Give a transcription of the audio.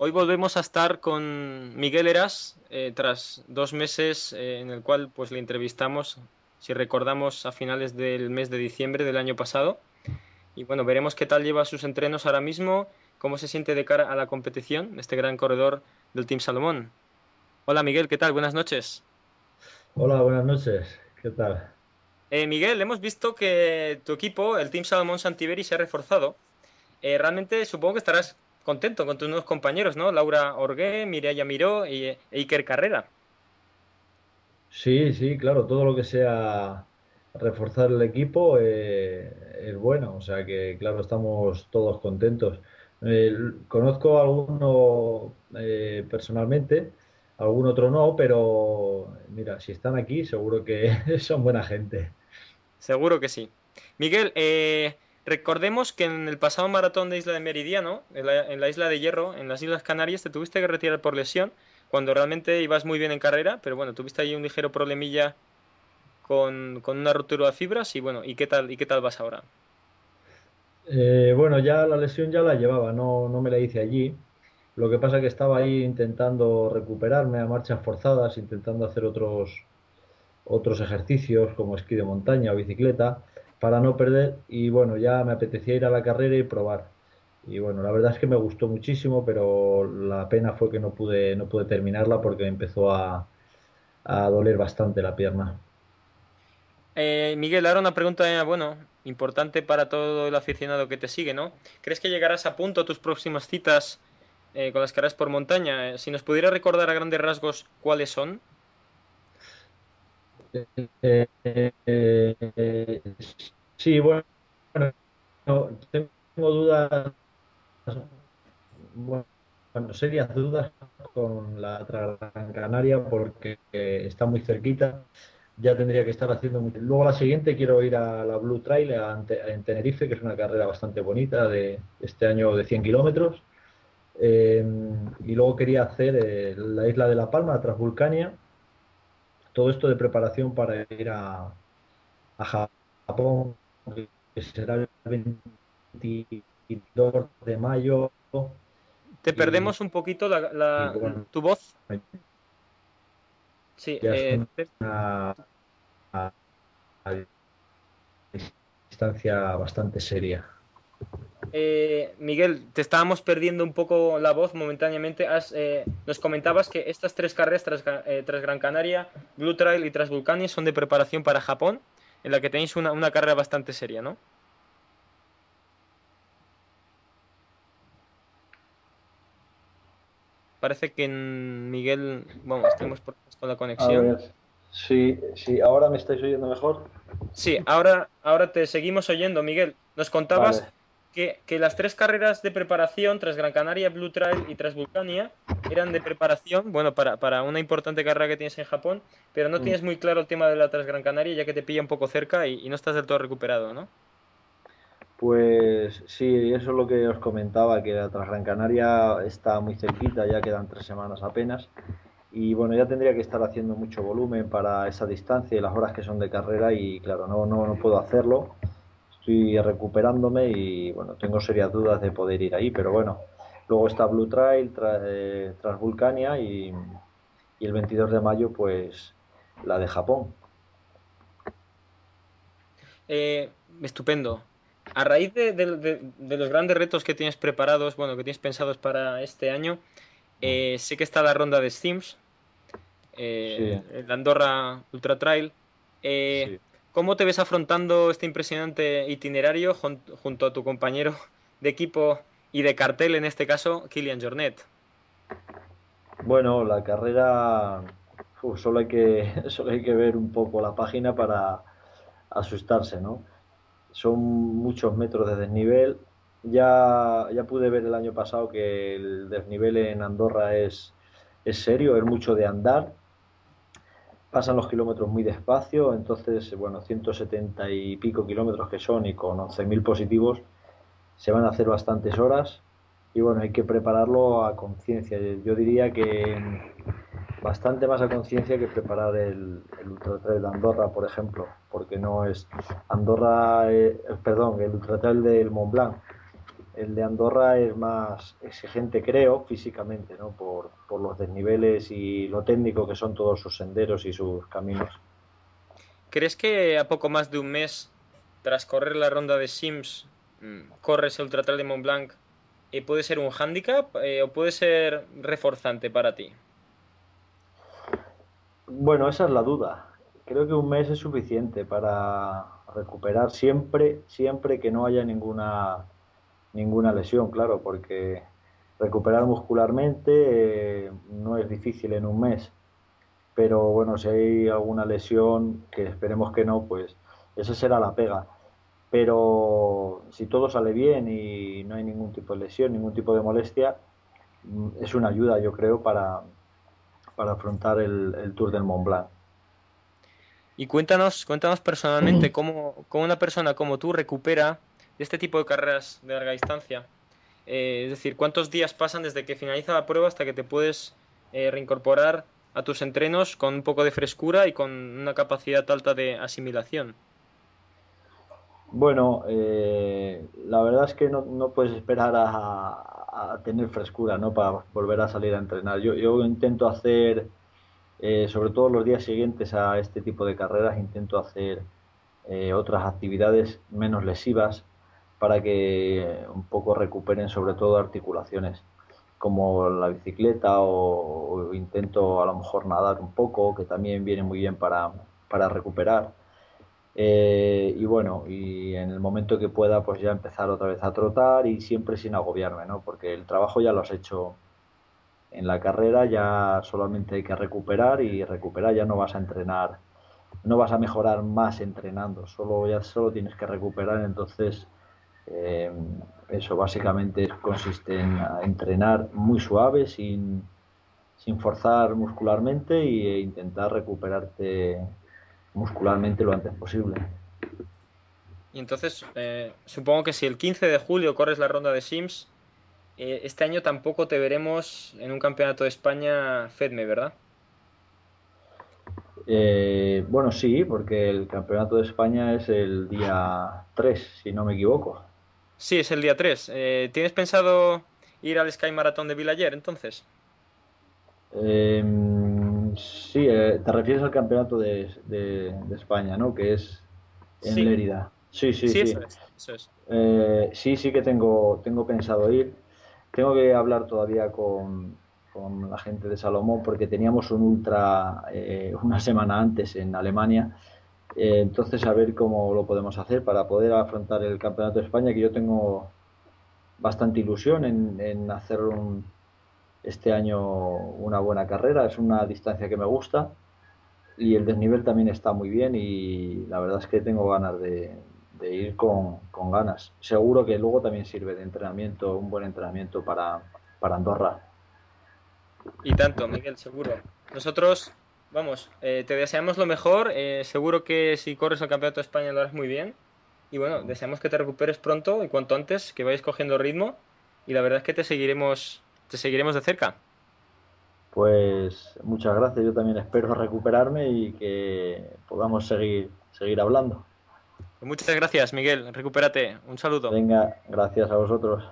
Hoy volvemos a estar con Miguel Eras eh, tras dos meses eh, en el cual pues le entrevistamos, si recordamos, a finales del mes de diciembre del año pasado. Y bueno, veremos qué tal lleva sus entrenos ahora mismo, cómo se siente de cara a la competición, este gran corredor del Team Salomón. Hola Miguel, ¿qué tal? Buenas noches. Hola, buenas noches. ¿Qué tal? Eh, Miguel, hemos visto que tu equipo, el Team Salomón Santiberi, se ha reforzado. realmente supongo que estarás contento con tus nuevos compañeros, ¿no? Laura Orgué, Mireia Miró y e Iker Carrera. Sí, sí, claro, todo lo que sea reforzar el equipo eh, es bueno, o sea que claro, estamos todos contentos. Eh, conozco a alguno eh, personalmente, algún otro no, pero mira, si están aquí seguro que son buena gente. Seguro que sí. Miguel, eh, Recordemos que en el pasado maratón de Isla de Meridiano, en la, Isla de Hierro, en las Islas Canarias, te tuviste que retirar por lesión, cuando realmente ibas muy bien en carrera, pero bueno, tuviste ahí un ligero problemilla con, una ruptura de fibras y bueno, ¿y qué tal, y qué tal vas ahora? Eh, bueno, ya la lesión ya la llevaba, no, no me la hice allí. Lo que pasa es que estaba ahí intentando recuperarme a marchas forzadas, intentando hacer otros, otros ejercicios como esquí de montaña o bicicleta para no perder y bueno, ya me apetecía ir a la carrera y probar. Y bueno, la verdad es que me gustó muchísimo, pero la pena fue que no pude, no pude terminarla porque empezó a, doler bastante la pierna. Eh, Miguel, ahora una pregunta, bueno, importante para todo el aficionado que te sigue, ¿no? ¿Crees que llegarás a punto a tus próximas citas eh, con las carreras por montaña? Si nos pudieras recordar a grandes rasgos cuáles son. Eh, eh, sí, bueno, tengo dudas, bueno, serias dudas con la Gran Canaria porque está muy cerquita. Ya tendría que estar haciendo Luego la siguiente quiero ir a la Blue Trail en Tenerife, que es una carrera bastante bonita de este año de 100 kilómetros. Eh, y luego quería hacer la isla de La Palma, Transvulcania, todo esto de preparación para ir a, Japón, que será el 22 de mayo. Te perdemos un poquito la, tu voz. Sí, eh, una, distancia bastante seria. Eh, Miguel, te estábamos perdiendo un poco la voz momentáneamente. Eh, nos comentabas que estas tres carreras tras, eh, Gran Canaria, Blue Trail y Transvulcania son de preparación para Japón, en la que tenéis una, carrera bastante seria, ¿no? Parece que en Miguel, bueno, estemos por con la conexión. Sí, sí, ahora me estáis oyendo mejor. Sí, ahora, ahora te seguimos oyendo, Miguel. Nos contabas que, las tres carreras de preparación, tras Gran Canaria, Blue Trail y tras Vulcania, eran de preparación, bueno, para, una importante carrera que tienes en Japón, pero no mm. tienes muy claro el tema de la tras Gran Canaria, ya que te pilla un poco cerca y, no estás del todo recuperado, ¿no? Pues sí, eso es lo que os comentaba, que la Gran Canaria está muy cerquita, ya quedan tres semanas apenas. Y bueno, ya tendría que estar haciendo mucho volumen para esa distancia y las horas que son de carrera y claro, no, no, no puedo hacerlo estoy recuperándome y bueno, tengo serias dudas de poder ir ahí, pero bueno, luego está Blue Trail, tras eh, Transvulcania y, y el 22 de mayo pues la de Japón. Eh, estupendo. A raíz de, los grandes retos que tienes preparados, bueno, que tienes pensados para este año, eh, sé que está la ronda de Steams, el Andorra Ultra Trail. Sí. ¿Cómo te ves afrontando este impresionante itinerario junto a tu compañero de equipo y de cartel, en este caso, Kilian Jornet? Bueno, la carrera solo, hay que, solo hay que ver un poco la página para asustarse, ¿no? Son muchos metros de desnivel, Ya, ya pude ver el año pasado que el desnivel en Andorra es, es serio, es mucho de andar. Pasan los kilómetros muy despacio, entonces, bueno, 170 y pico kilómetros que son y con 11.000 positivos, se van a hacer bastantes horas y bueno, hay que prepararlo a conciencia. Yo diría que bastante más a conciencia que preparar el, el de Andorra, por ejemplo, porque no es Andorra, eh, perdón, el Ultra Trail del Mont Blanc. El de Andorra es más exigente, creo, físicamente, ¿no? por, por los desniveles y lo técnico que son todos sus senderos y sus caminos. ¿Crees que a poco más de un mes, tras correr la ronda de Sims, mm, corres el Ultra Trail de Mont Blanc y puede ser un hándicap eh, o puede ser reforzante para ti? Bueno, esa es la duda. Creo que un mes es suficiente para recuperar siempre, siempre que no haya ninguna, ninguna lesión, claro, porque recuperar muscularmente eh, no es difícil en un mes. Pero bueno, si hay alguna lesión, que esperemos que no, pues esa será la pega. Pero si todo sale bien y no hay ningún tipo de lesión, ningún tipo de molestia, mm, es una ayuda, yo creo, para, para afrontar el, Tour del Mont Blanc. Y cuéntanos, cuéntanos personalmente cómo, una persona como tú recupera este tipo de carreras de larga distancia. Eh, es decir, ¿cuántos días pasan desde que finaliza la prueba hasta que te puedes eh, reincorporar a tus entrenos con un poco de frescura y con una capacidad alta de asimilación? Bueno, eh, la verdad es que no, puedes esperar a, tener frescura, ¿no? Para volver a salir a entrenar. Yo, intento hacer, sobre todo los días siguientes a este tipo de carreras, intento hacer otras actividades menos lesivas para que un poco recuperen sobre todo articulaciones, como la bicicleta o, o intento a lo mejor nadar un poco, que también viene muy bien para, para recuperar eh, y bueno, y en el momento que pueda, pues ya empezar otra vez a trotar y siempre sin agobiarme, ¿no? Porque el trabajo ya lo has hecho en la carrera, ya solamente hay que recuperar y recuperar ya no vas a entrenar, no vas a mejorar más entrenando, solo ya solo tienes que recuperar, entonces eh, eso básicamente consiste en entrenar muy suave, sin, sin forzar muscularmente e intentar recuperarte muscularmente lo antes posible. Y entonces, eh, supongo que si el 15 de julio corres la ronda de Sims, eh, este año tampoco te veremos en un campeonato de España FEDME, ¿verdad? Eh, bueno, sí, porque el campeonato de España es el día 3, si no me equivoco. Sí, es el día 3. ¿Tienes pensado ir al Sky Marathon de Villayer entonces? Eh, Sí, eh, te refieres al campeonato de, España, ¿no? Que es en Lérida. Sí, sí, sí. Eh, sí, sí que tengo, tengo pensado ir. Tengo que hablar todavía con, la gente de Salomón porque teníamos un ultra eh, una semana antes en Alemania. Entonces, a ver cómo lo podemos hacer para poder afrontar el campeonato de España, que yo tengo bastante ilusión en, en hacer un este año una buena carrera, es una distancia que me gusta y el desnivel también está muy bien y la verdad es que tengo ganas de, ir con, ganas. Seguro que luego también sirve de entrenamiento, un buen entrenamiento para, para Andorra. Y tanto, Miguel, seguro. Nosotros, vamos, eh, te deseamos lo mejor, eh, seguro que si corres el Campeonato de España lo harás muy bien y bueno, deseamos que te recuperes pronto y cuanto antes, que vayas cogiendo ritmo y la verdad es que te seguiremos te seguiremos de cerca. Pues muchas gracias, yo también espero recuperarme y que podamos seguir, seguir hablando. Muchas gracias, Miguel. Recupérate. Un saludo. Venga, gracias a vosotros.